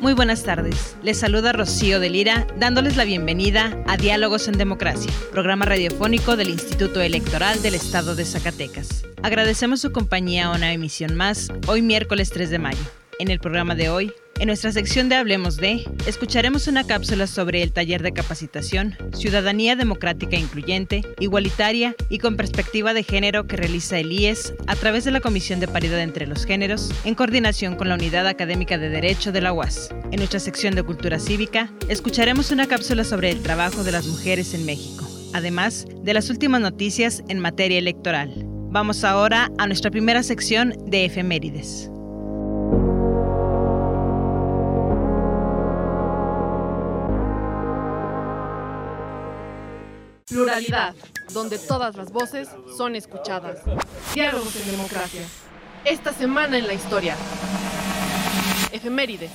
Muy buenas tardes. Les saluda Rocío de Lira, dándoles la bienvenida a Diálogos en Democracia, programa radiofónico del Instituto Electoral del Estado de Zacatecas. Agradecemos su compañía a una emisión más, hoy miércoles 3 de mayo. En el programa de hoy, en nuestra sección de Hablemos de, escucharemos una cápsula sobre el taller de capacitación Ciudadanía Democrática Incluyente, Igualitaria y con perspectiva de género que realiza el IES a través de la Comisión de Paridad entre los Géneros, en coordinación con la Unidad Académica de Derecho de la UAS. En nuestra sección de Cultura Cívica, escucharemos una cápsula sobre el trabajo de las mujeres en México, además de las últimas noticias en materia electoral. Vamos ahora a nuestra primera sección de efemérides. Pluralidad, donde todas las voces son escuchadas. Diálogos en democracia. Esta semana en la historia. Efemérides.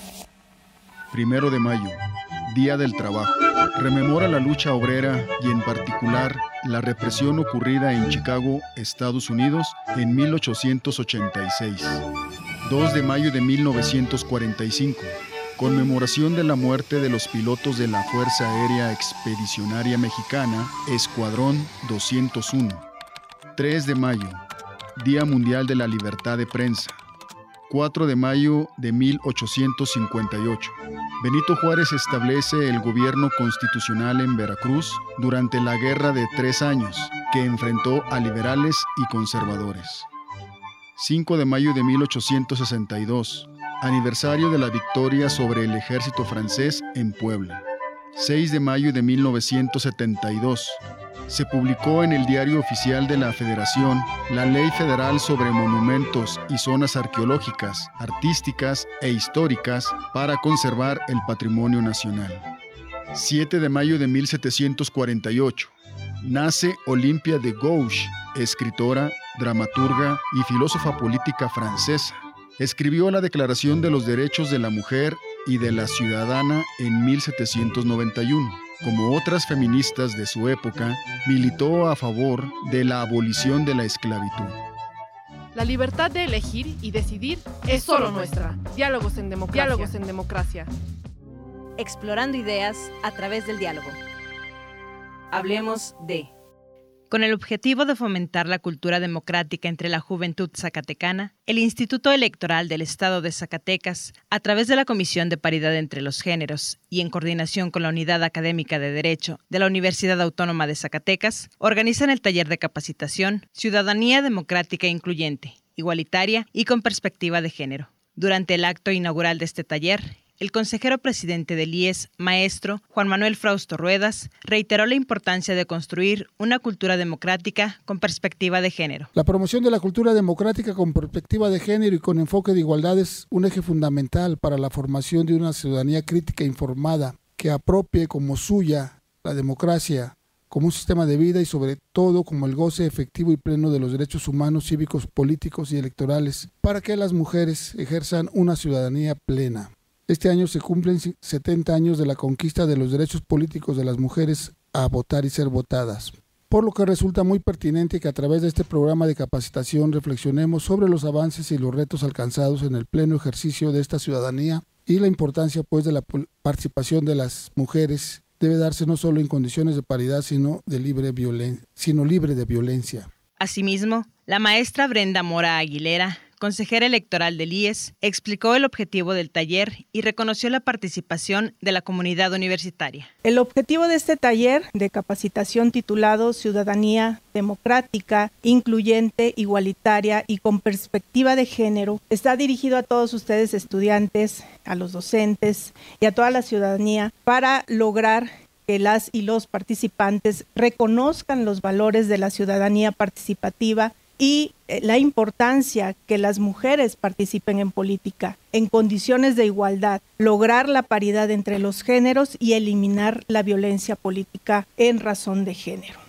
Primero de mayo, Día del Trabajo. Rememora la lucha obrera y en particular la represión ocurrida en Chicago, Estados Unidos, en 1886. 2 de mayo de 1945 Conmemoración de la muerte de los pilotos de la Fuerza Aérea Expedicionaria Mexicana, Escuadrón 201. 3 de mayo, Día Mundial de la Libertad de Prensa. 4 de mayo de 1858. Benito Juárez establece el gobierno constitucional en Veracruz durante la Guerra de Tres Años, que enfrentó a liberales y conservadores. 5 de mayo de 1862 aniversario de la victoria sobre el ejército francés en Puebla. 6 de mayo de 1972. Se publicó en el Diario Oficial de la Federación la Ley Federal sobre Monumentos y Zonas Arqueológicas, Artísticas e Históricas para conservar el patrimonio nacional. 7 de mayo de 1748. Nace Olimpia de Gouges, escritora, dramaturga y filósofa política francesa escribió la Declaración de los Derechos de la Mujer y de la Ciudadana en 1791. Como otras feministas de su época, militó a favor de la abolición de la esclavitud. La libertad de elegir y decidir es solo nuestra. Diálogos en democracia. Diálogos en democracia. Explorando ideas a través del diálogo. Hablemos de con el objetivo de fomentar la cultura democrática entre la juventud zacatecana, el Instituto Electoral del Estado de Zacatecas, a través de la Comisión de Paridad entre los Géneros y en coordinación con la Unidad Académica de Derecho de la Universidad Autónoma de Zacatecas, organizan el taller de capacitación Ciudadanía Democrática Incluyente, Igualitaria y con Perspectiva de Género. Durante el acto inaugural de este taller, el consejero presidente del IES, maestro Juan Manuel Frausto Ruedas, reiteró la importancia de construir una cultura democrática con perspectiva de género. La promoción de la cultura democrática con perspectiva de género y con enfoque de igualdad es un eje fundamental para la formación de una ciudadanía crítica e informada que apropie como suya la democracia como un sistema de vida y sobre todo como el goce efectivo y pleno de los derechos humanos, cívicos, políticos y electorales, para que las mujeres ejerzan una ciudadanía plena. Este año se cumplen 70 años de la conquista de los derechos políticos de las mujeres a votar y ser votadas. Por lo que resulta muy pertinente que a través de este programa de capacitación reflexionemos sobre los avances y los retos alcanzados en el pleno ejercicio de esta ciudadanía y la importancia pues de la participación de las mujeres debe darse no solo en condiciones de paridad, sino, de libre, sino libre de violencia. Asimismo, la maestra Brenda Mora Aguilera consejera electoral del IES, explicó el objetivo del taller y reconoció la participación de la comunidad universitaria. El objetivo de este taller de capacitación titulado Ciudadanía Democrática, Incluyente, Igualitaria y con perspectiva de género está dirigido a todos ustedes estudiantes, a los docentes y a toda la ciudadanía para lograr que las y los participantes reconozcan los valores de la ciudadanía participativa y eh, la importancia que las mujeres participen en política en condiciones de igualdad, lograr la paridad entre los géneros y eliminar la violencia política en razón de género.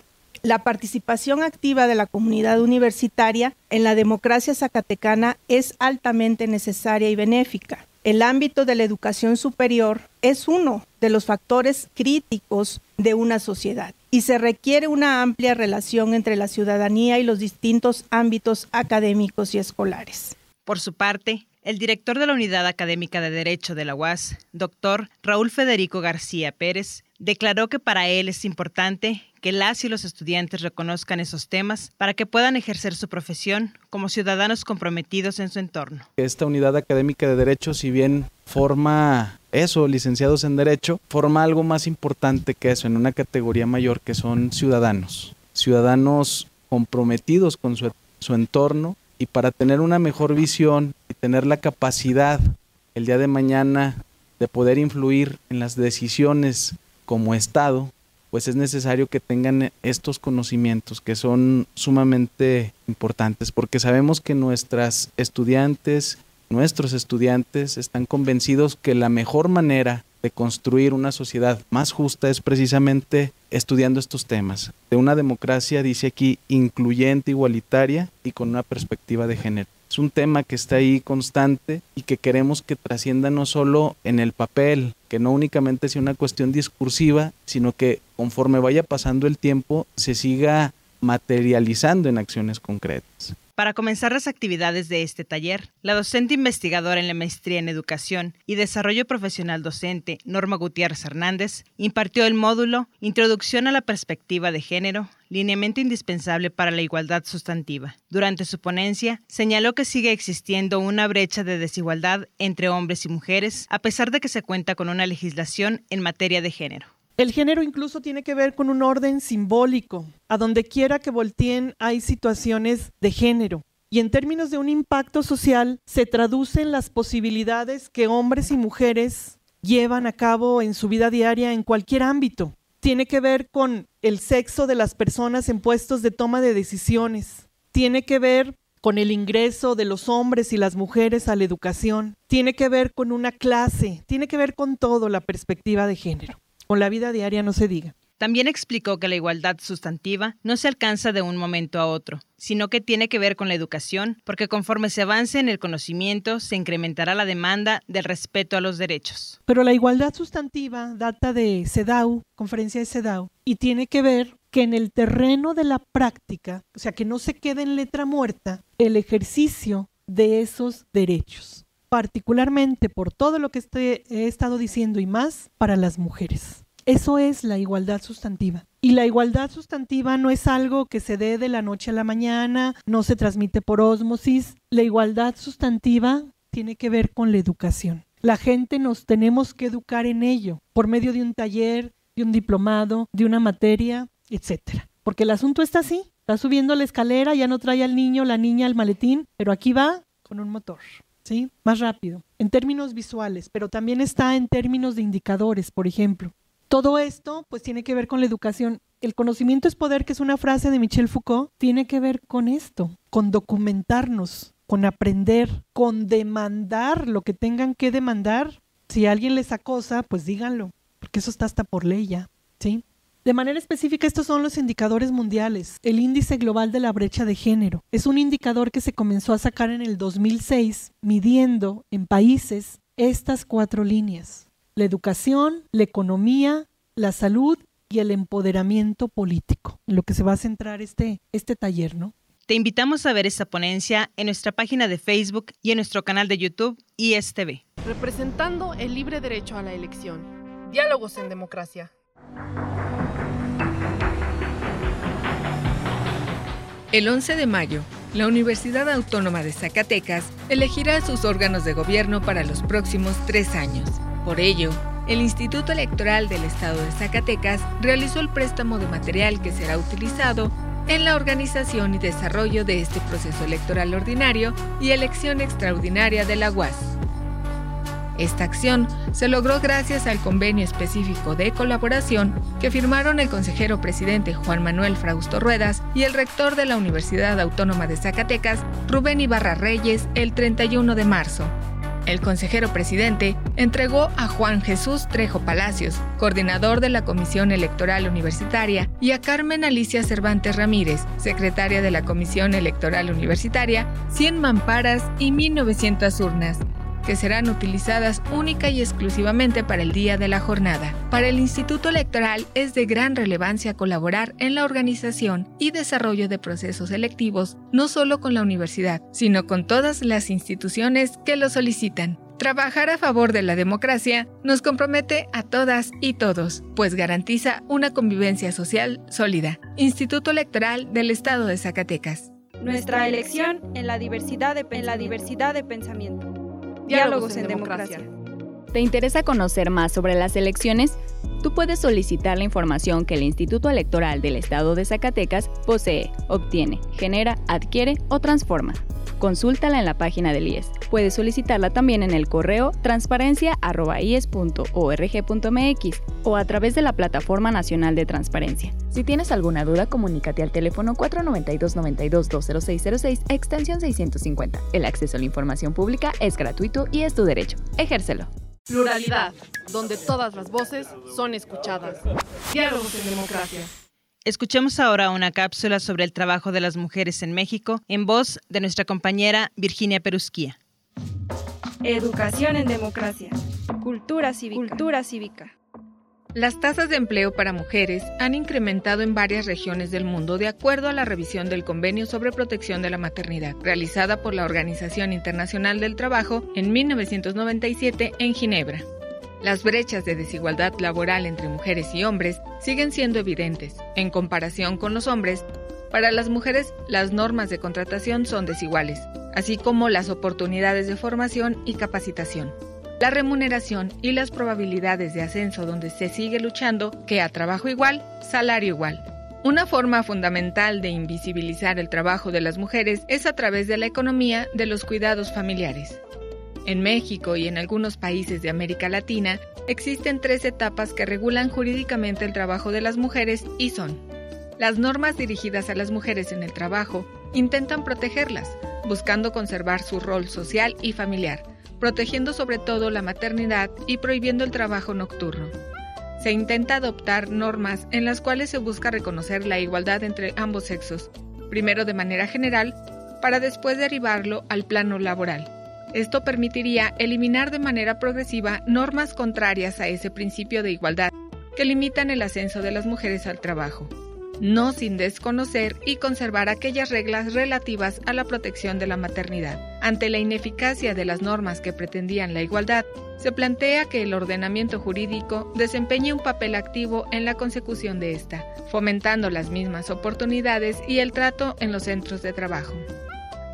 La participación activa de la comunidad universitaria en la democracia zacatecana es altamente necesaria y benéfica el ámbito de la educación superior es uno de los factores críticos de una sociedad y se requiere una amplia relación entre la ciudadanía y los distintos ámbitos académicos y escolares. Por su parte, el director de la Unidad Académica de Derecho de la UAS, doctor Raúl Federico García Pérez, declaró que para él es importante que las y los estudiantes reconozcan esos temas para que puedan ejercer su profesión como ciudadanos comprometidos en su entorno. Esta unidad académica de derecho, si bien forma eso, licenciados en derecho, forma algo más importante que eso, en una categoría mayor que son ciudadanos, ciudadanos comprometidos con su, su entorno y para tener una mejor visión y tener la capacidad el día de mañana de poder influir en las decisiones como Estado, pues es necesario que tengan estos conocimientos que son sumamente importantes porque sabemos que nuestras estudiantes, nuestros estudiantes están convencidos que la mejor manera de construir una sociedad más justa es precisamente estudiando estos temas, de una democracia, dice aquí, incluyente, igualitaria y con una perspectiva de género. Es un tema que está ahí constante y que queremos que trascienda no solo en el papel, que no únicamente sea una cuestión discursiva, sino que conforme vaya pasando el tiempo se siga materializando en acciones concretas. Para comenzar las actividades de este taller, la docente investigadora en la maestría en educación y desarrollo profesional docente, Norma Gutiérrez Hernández, impartió el módulo Introducción a la perspectiva de género, lineamiento indispensable para la igualdad sustantiva. Durante su ponencia, señaló que sigue existiendo una brecha de desigualdad entre hombres y mujeres, a pesar de que se cuenta con una legislación en materia de género. El género incluso tiene que ver con un orden simbólico. A donde quiera que volteen hay situaciones de género. Y en términos de un impacto social, se traducen las posibilidades que hombres y mujeres llevan a cabo en su vida diaria en cualquier ámbito. Tiene que ver con el sexo de las personas en puestos de toma de decisiones. Tiene que ver con el ingreso de los hombres y las mujeres a la educación. Tiene que ver con una clase. Tiene que ver con todo la perspectiva de género. Con la vida diaria no se diga. También explicó que la igualdad sustantiva no se alcanza de un momento a otro, sino que tiene que ver con la educación, porque conforme se avance en el conocimiento, se incrementará la demanda del respeto a los derechos. Pero la igualdad sustantiva data de CEDAW, conferencia de CEDAW, y tiene que ver que en el terreno de la práctica, o sea, que no se quede en letra muerta, el ejercicio de esos derechos particularmente por todo lo que he estado diciendo y más para las mujeres. Eso es la igualdad sustantiva. Y la igualdad sustantiva no es algo que se dé de la noche a la mañana, no se transmite por ósmosis. La igualdad sustantiva tiene que ver con la educación. La gente nos tenemos que educar en ello, por medio de un taller, de un diplomado, de una materia, etcétera. Porque el asunto está así. Está subiendo la escalera, ya no trae al niño, la niña al maletín, pero aquí va con un motor. ¿Sí? Más rápido, en términos visuales, pero también está en términos de indicadores, por ejemplo. Todo esto pues tiene que ver con la educación. El conocimiento es poder, que es una frase de Michel Foucault, tiene que ver con esto, con documentarnos, con aprender, con demandar lo que tengan que demandar. Si alguien les acosa, pues díganlo, porque eso está hasta por ley ya, ¿sí? De manera específica, estos son los indicadores mundiales. El índice global de la brecha de género es un indicador que se comenzó a sacar en el 2006, midiendo en países estas cuatro líneas. La educación, la economía, la salud y el empoderamiento político, en lo que se va a centrar este, este taller, ¿no? Te invitamos a ver esta ponencia en nuestra página de Facebook y en nuestro canal de YouTube ISTV. Representando el libre derecho a la elección. Diálogos en democracia. El 11 de mayo, la Universidad Autónoma de Zacatecas elegirá sus órganos de gobierno para los próximos tres años. Por ello, el Instituto Electoral del Estado de Zacatecas realizó el préstamo de material que será utilizado en la organización y desarrollo de este proceso electoral ordinario y elección extraordinaria de la UAS. Esta acción se logró gracias al convenio específico de colaboración que firmaron el consejero presidente Juan Manuel Frausto Ruedas y el rector de la Universidad Autónoma de Zacatecas, Rubén Ibarra Reyes, el 31 de marzo. El consejero presidente entregó a Juan Jesús Trejo Palacios, coordinador de la Comisión Electoral Universitaria, y a Carmen Alicia Cervantes Ramírez, secretaria de la Comisión Electoral Universitaria, 100 mamparas y 1.900 urnas, que serán utilizadas única y exclusivamente para el día de la jornada. Para el Instituto Electoral es de gran relevancia colaborar en la organización y desarrollo de procesos electivos, no solo con la universidad, sino con todas las instituciones que lo solicitan. Trabajar a favor de la democracia nos compromete a todas y todos, pues garantiza una convivencia social sólida. Instituto Electoral del Estado de Zacatecas. Nuestra elección en la diversidad de, la diversidad de pensamiento. Diálogos en Democracia. ¿Te interesa conocer más sobre las elecciones? Tú puedes solicitar la información que el Instituto Electoral del Estado de Zacatecas posee, obtiene, genera, adquiere o transforma. Consúltala en la página del IES. Puedes solicitarla también en el correo transparencia.ies.org.mx o a través de la Plataforma Nacional de Transparencia. Si tienes alguna duda, comunícate al teléfono 492-92-20606, extensión 650. El acceso a la información pública es gratuito y es tu derecho. Ejércelo. Pluralidad, donde todas las voces son escuchadas. Diálogos en democracia. Escuchemos ahora una cápsula sobre el trabajo de las mujeres en México en voz de nuestra compañera Virginia Perusquía. Educación en democracia. Cultura cívica. Cultura cívica. Las tasas de empleo para mujeres han incrementado en varias regiones del mundo de acuerdo a la revisión del Convenio sobre Protección de la Maternidad, realizada por la Organización Internacional del Trabajo en 1997 en Ginebra. Las brechas de desigualdad laboral entre mujeres y hombres siguen siendo evidentes. En comparación con los hombres, para las mujeres las normas de contratación son desiguales, así como las oportunidades de formación y capacitación. La remuneración y las probabilidades de ascenso donde se sigue luchando que a trabajo igual, salario igual. Una forma fundamental de invisibilizar el trabajo de las mujeres es a través de la economía de los cuidados familiares. En México y en algunos países de América Latina existen tres etapas que regulan jurídicamente el trabajo de las mujeres y son las normas dirigidas a las mujeres en el trabajo intentan protegerlas, buscando conservar su rol social y familiar, protegiendo sobre todo la maternidad y prohibiendo el trabajo nocturno. Se intenta adoptar normas en las cuales se busca reconocer la igualdad entre ambos sexos, primero de manera general, para después derivarlo al plano laboral. Esto permitiría eliminar de manera progresiva normas contrarias a ese principio de igualdad que limitan el ascenso de las mujeres al trabajo, no sin desconocer y conservar aquellas reglas relativas a la protección de la maternidad. Ante la ineficacia de las normas que pretendían la igualdad, se plantea que el ordenamiento jurídico desempeñe un papel activo en la consecución de esta, fomentando las mismas oportunidades y el trato en los centros de trabajo.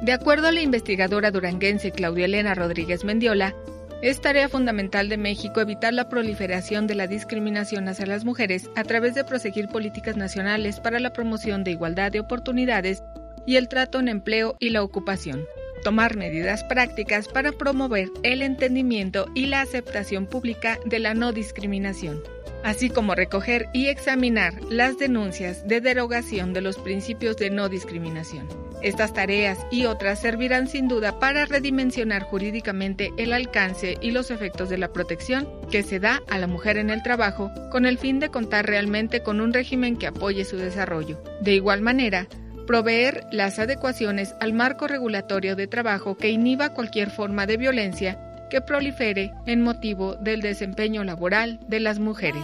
De acuerdo a la investigadora duranguense Claudia Elena Rodríguez Mendiola, es tarea fundamental de México evitar la proliferación de la discriminación hacia las mujeres a través de proseguir políticas nacionales para la promoción de igualdad de oportunidades y el trato en empleo y la ocupación. Tomar medidas prácticas para promover el entendimiento y la aceptación pública de la no discriminación así como recoger y examinar las denuncias de derogación de los principios de no discriminación. Estas tareas y otras servirán sin duda para redimensionar jurídicamente el alcance y los efectos de la protección que se da a la mujer en el trabajo con el fin de contar realmente con un régimen que apoye su desarrollo. De igual manera, proveer las adecuaciones al marco regulatorio de trabajo que inhiba cualquier forma de violencia que prolifere en motivo del desempeño laboral de las mujeres.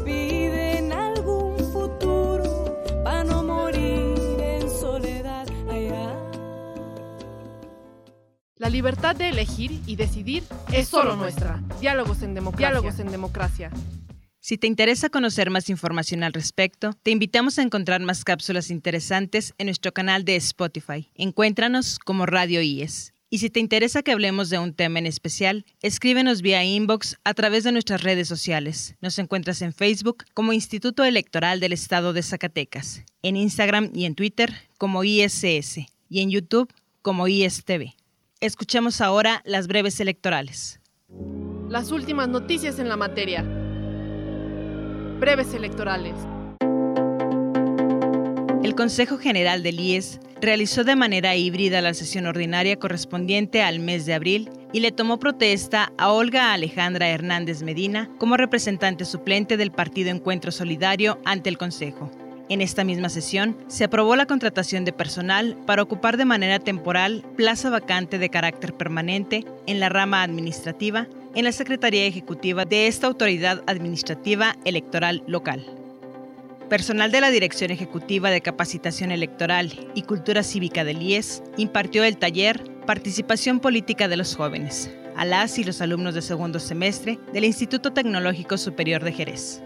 libertad de elegir y decidir es solo nuestra. Diálogos en democracia. Diálogos en democracia. Si te interesa conocer más información al respecto, te invitamos a encontrar más cápsulas interesantes en nuestro canal de Spotify. Encuéntranos como Radio IES. Y si te interesa que hablemos de un tema en especial, escríbenos vía inbox a través de nuestras redes sociales. Nos encuentras en Facebook como Instituto Electoral del Estado de Zacatecas, en Instagram y en Twitter como ISS y en YouTube como ISTV. Escuchemos ahora las breves electorales. Las últimas noticias en la materia. Breves electorales. El Consejo General del IES realizó de manera híbrida la sesión ordinaria correspondiente al mes de abril y le tomó protesta a Olga Alejandra Hernández Medina como representante suplente del Partido Encuentro Solidario ante el Consejo. En esta misma sesión se aprobó la contratación de personal para ocupar de manera temporal plaza vacante de carácter permanente en la rama administrativa en la Secretaría Ejecutiva de esta autoridad administrativa electoral local. Personal de la Dirección Ejecutiva de Capacitación Electoral y Cultura Cívica del IES impartió el taller Participación Política de los Jóvenes a las y los alumnos de segundo semestre del Instituto Tecnológico Superior de Jerez.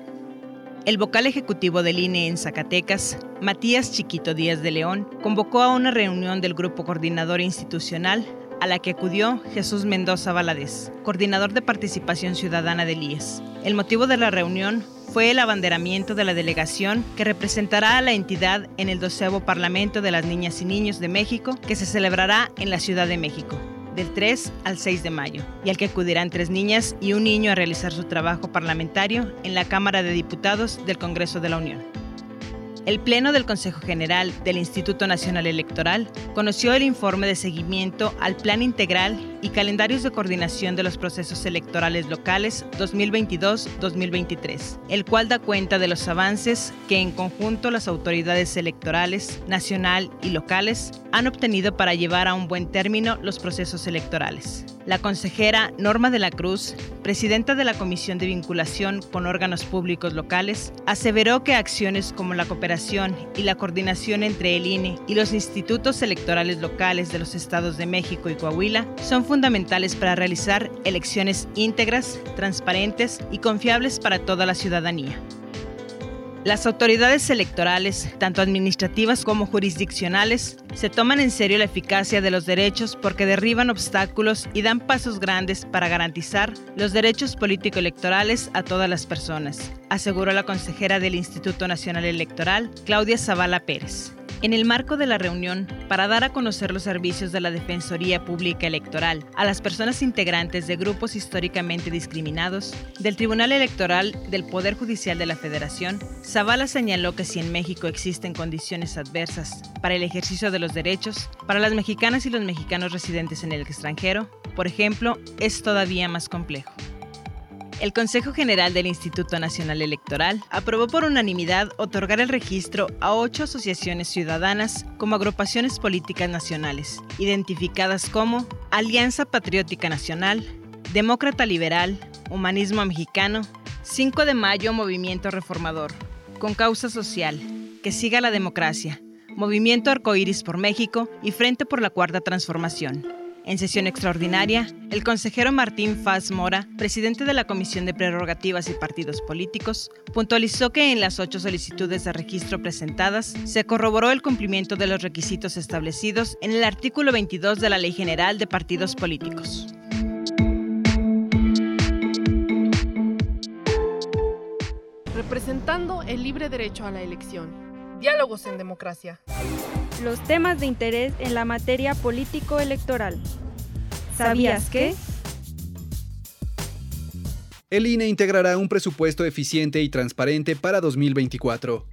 El vocal ejecutivo del INE en Zacatecas, Matías Chiquito Díaz de León, convocó a una reunión del Grupo Coordinador Institucional a la que acudió Jesús Mendoza Valadez, coordinador de participación ciudadana del IES. El motivo de la reunión fue el abanderamiento de la delegación que representará a la entidad en el doceavo Parlamento de las Niñas y Niños de México, que se celebrará en la Ciudad de México del 3 al 6 de mayo, y al que acudirán tres niñas y un niño a realizar su trabajo parlamentario en la Cámara de Diputados del Congreso de la Unión. El Pleno del Consejo General del Instituto Nacional Electoral conoció el informe de seguimiento al Plan Integral y calendarios de coordinación de los procesos electorales locales 2022-2023, el cual da cuenta de los avances que en conjunto las autoridades electorales, nacional y locales, han obtenido para llevar a un buen término los procesos electorales. La consejera Norma de la Cruz, presidenta de la Comisión de Vinculación con órganos públicos locales, aseveró que acciones como la cooperación y la coordinación entre el INE y los institutos electorales locales de los estados de México y Coahuila son fundamentales para realizar elecciones íntegras, transparentes y confiables para toda la ciudadanía. Las autoridades electorales, tanto administrativas como jurisdiccionales, se toman en serio la eficacia de los derechos porque derriban obstáculos y dan pasos grandes para garantizar los derechos político-electorales a todas las personas, aseguró la consejera del Instituto Nacional Electoral, Claudia Zavala Pérez. En el marco de la reunión, para dar a conocer los servicios de la Defensoría Pública Electoral a las personas integrantes de grupos históricamente discriminados, del Tribunal Electoral del Poder Judicial de la Federación, Zavala señaló que si en México existen condiciones adversas para el ejercicio de los derechos, para las mexicanas y los mexicanos residentes en el extranjero, por ejemplo, es todavía más complejo. El Consejo General del Instituto Nacional Electoral aprobó por unanimidad otorgar el registro a ocho asociaciones ciudadanas como agrupaciones políticas nacionales, identificadas como Alianza Patriótica Nacional, Demócrata Liberal, Humanismo Mexicano, 5 de Mayo Movimiento Reformador, Con Causa Social, Que Siga la Democracia, Movimiento Arcoíris por México y Frente por la Cuarta Transformación. En sesión extraordinaria, el consejero Martín Faz Mora, presidente de la Comisión de Prerrogativas y Partidos Políticos, puntualizó que en las ocho solicitudes de registro presentadas se corroboró el cumplimiento de los requisitos establecidos en el artículo 22 de la Ley General de Partidos Políticos. Representando el libre derecho a la elección. Diálogos en democracia los temas de interés en la materia político-electoral. ¿Sabías que? El INE integrará un presupuesto eficiente y transparente para 2024.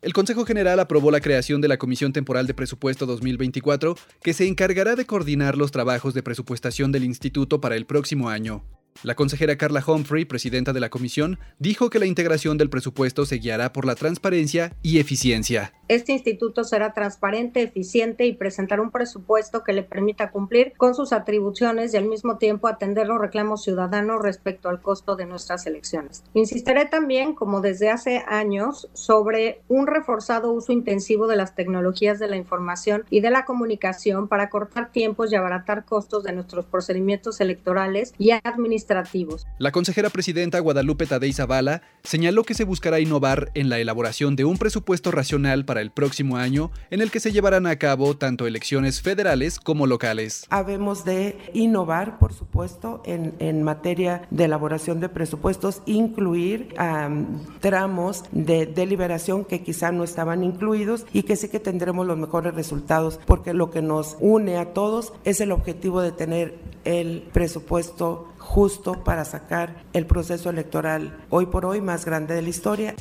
El Consejo General aprobó la creación de la Comisión Temporal de Presupuesto 2024, que se encargará de coordinar los trabajos de presupuestación del Instituto para el próximo año. La consejera Carla Humphrey, presidenta de la comisión, dijo que la integración del presupuesto se guiará por la transparencia y eficiencia. Este instituto será transparente, eficiente y presentará un presupuesto que le permita cumplir con sus atribuciones y al mismo tiempo atender los reclamos ciudadanos respecto al costo de nuestras elecciones. Insistiré también, como desde hace años, sobre un reforzado uso intensivo de las tecnologías de la información y de la comunicación para cortar tiempos y abaratar costos de nuestros procedimientos electorales y administrativos. La consejera presidenta Guadalupe Tadei Zavala señaló que se buscará innovar en la elaboración de un presupuesto racional para el próximo año en el que se llevarán a cabo tanto elecciones federales como locales. Habemos de innovar, por supuesto, en, en materia de elaboración de presupuestos, incluir um, tramos de deliberación que quizá no estaban incluidos y que sí que tendremos los mejores resultados, porque lo que nos une a todos es el objetivo de tener el presupuesto justo para sacar el proceso electoral hoy por hoy más grande de la historia.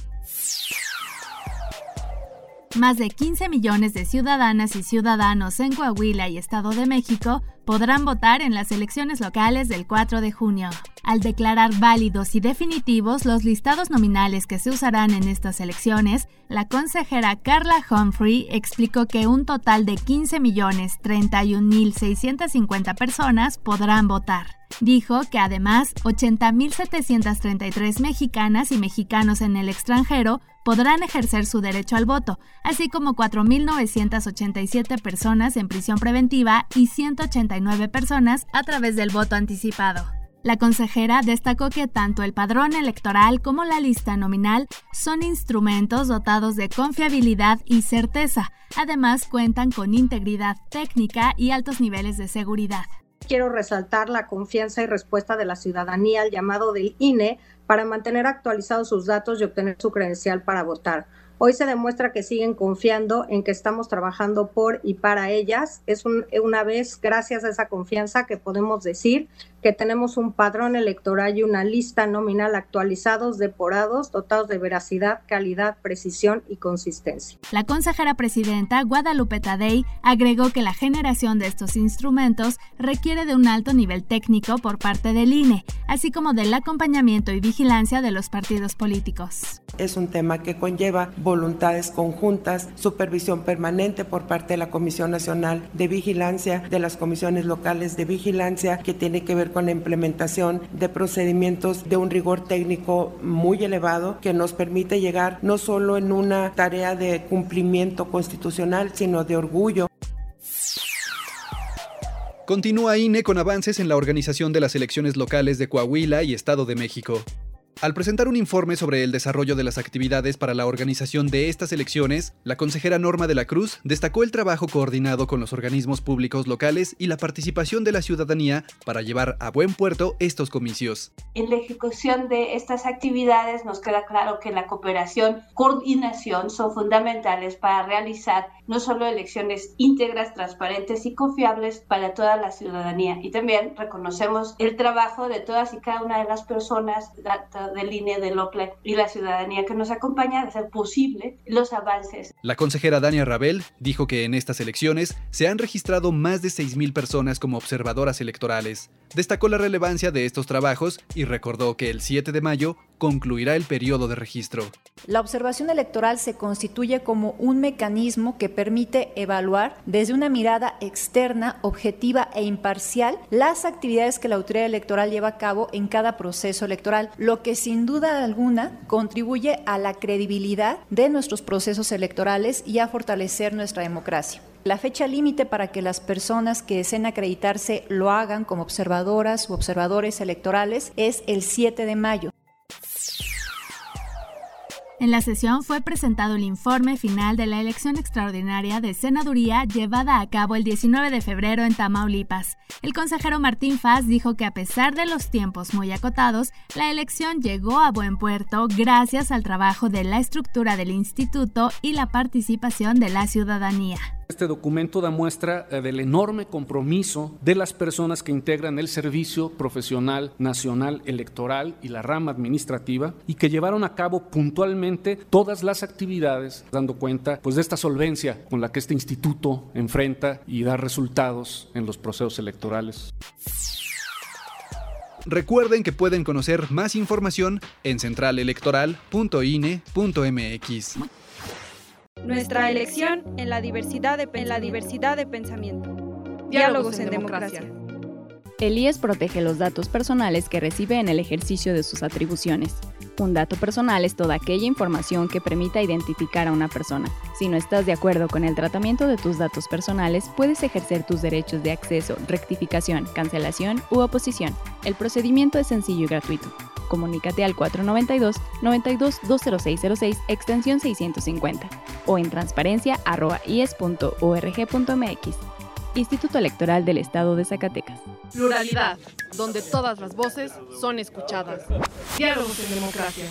Más de 15 millones de ciudadanas y ciudadanos en Coahuila y Estado de México podrán votar en las elecciones locales del 4 de junio. Al declarar válidos y definitivos los listados nominales que se usarán en estas elecciones, la consejera Carla Humphrey explicó que un total de 15.031.650 personas podrán votar. Dijo que además 80.733 mexicanas y mexicanos en el extranjero podrán ejercer su derecho al voto, así como 4.987 personas en prisión preventiva y 189 personas a través del voto anticipado. La consejera destacó que tanto el padrón electoral como la lista nominal son instrumentos dotados de confiabilidad y certeza. Además, cuentan con integridad técnica y altos niveles de seguridad. Quiero resaltar la confianza y respuesta de la ciudadanía al llamado del INE para mantener actualizados sus datos y obtener su credencial para votar. Hoy se demuestra que siguen confiando en que estamos trabajando por y para ellas. Es una vez, gracias a esa confianza, que podemos decir que tenemos un padrón electoral y una lista nominal actualizados, depurados, dotados de veracidad, calidad, precisión y consistencia. La consejera presidenta Guadalupe Tadei agregó que la generación de estos instrumentos requiere de un alto nivel técnico por parte del INE, así como del acompañamiento y vigilancia de los partidos políticos. Es un tema que conlleva voluntades conjuntas, supervisión permanente por parte de la Comisión Nacional de Vigilancia, de las comisiones locales de vigilancia, que tiene que ver con la implementación de procedimientos de un rigor técnico muy elevado que nos permite llegar no solo en una tarea de cumplimiento constitucional, sino de orgullo. Continúa INE con avances en la organización de las elecciones locales de Coahuila y Estado de México. Al presentar un informe sobre el desarrollo de las actividades para la organización de estas elecciones, la consejera Norma de la Cruz destacó el trabajo coordinado con los organismos públicos locales y la participación de la ciudadanía para llevar a buen puerto estos comicios. En la ejecución de estas actividades nos queda claro que la cooperación, coordinación son fundamentales para realizar no solo elecciones íntegras, transparentes y confiables para toda la ciudadanía. Y también reconocemos el trabajo de todas y cada una de las personas, de línea de OCLE y la ciudadanía que nos acompaña a hacer posible los avances. La consejera Dania Rabel dijo que en estas elecciones se han registrado más de 6.000 personas como observadoras electorales. Destacó la relevancia de estos trabajos y recordó que el 7 de mayo concluirá el periodo de registro. La observación electoral se constituye como un mecanismo que permite evaluar desde una mirada externa, objetiva e imparcial las actividades que la autoridad electoral lleva a cabo en cada proceso electoral, lo que sin duda alguna contribuye a la credibilidad de nuestros procesos electorales y a fortalecer nuestra democracia. La fecha límite para que las personas que deseen acreditarse lo hagan como observadoras u observadores electorales es el 7 de mayo. En la sesión fue presentado el informe final de la elección extraordinaria de senaduría llevada a cabo el 19 de febrero en Tamaulipas. El consejero Martín Faz dijo que a pesar de los tiempos muy acotados, la elección llegó a buen puerto gracias al trabajo de la estructura del instituto y la participación de la ciudadanía. Este documento da muestra eh, del enorme compromiso de las personas que integran el Servicio Profesional Nacional Electoral y la rama administrativa y que llevaron a cabo puntualmente todas las actividades, dando cuenta pues, de esta solvencia con la que este instituto enfrenta y da resultados en los procesos electorales. Recuerden que pueden conocer más información en centralelectoral.ine.mx. Nuestra elección en la diversidad de, en la diversidad de pensamiento. Diálogos en democracia. El IES protege los datos personales que recibe en el ejercicio de sus atribuciones. Un dato personal es toda aquella información que permita identificar a una persona. Si no estás de acuerdo con el tratamiento de tus datos personales, puedes ejercer tus derechos de acceso, rectificación, cancelación u oposición. El procedimiento es sencillo y gratuito. Comunícate al 492-92-20606 extensión 650 o en transparencia.ies.org.mx. Instituto Electoral del Estado de Zacatecas. Pluralidad, donde todas las voces son escuchadas. Diálogos en democracia.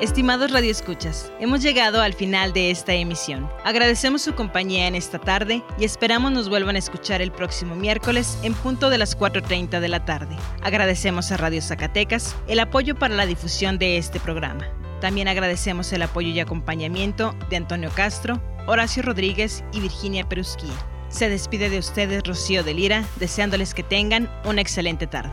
Estimados radioescuchas, hemos llegado al final de esta emisión. Agradecemos su compañía en esta tarde y esperamos nos vuelvan a escuchar el próximo miércoles en punto de las 4.30 de la tarde. Agradecemos a Radio Zacatecas el apoyo para la difusión de este programa. También agradecemos el apoyo y acompañamiento de Antonio Castro, Horacio Rodríguez y Virginia Perusquía. Se despide de ustedes Rocío de Lira, deseándoles que tengan una excelente tarde.